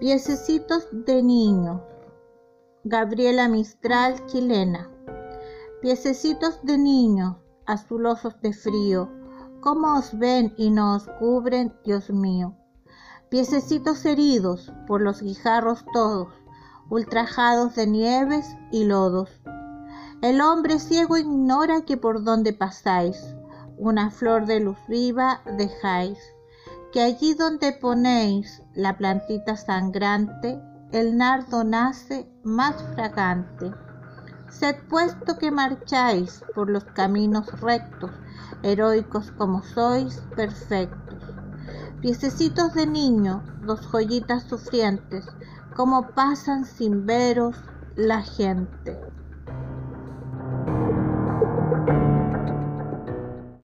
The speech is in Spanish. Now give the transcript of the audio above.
Piececitos de niño. Gabriela Mistral, chilena. Piececitos de niño, azulosos de frío, ¿cómo os ven y no os cubren, Dios mío? Piececitos heridos por los guijarros todos, ultrajados de nieves y lodos. El hombre ciego ignora que por donde pasáis, una flor de luz viva dejáis que allí donde ponéis la plantita sangrante, el nardo nace más fragante. Sed puesto que marcháis por los caminos rectos, heroicos como sois, perfectos. Piececitos de niño, dos joyitas sufrientes, como pasan sin veros la gente.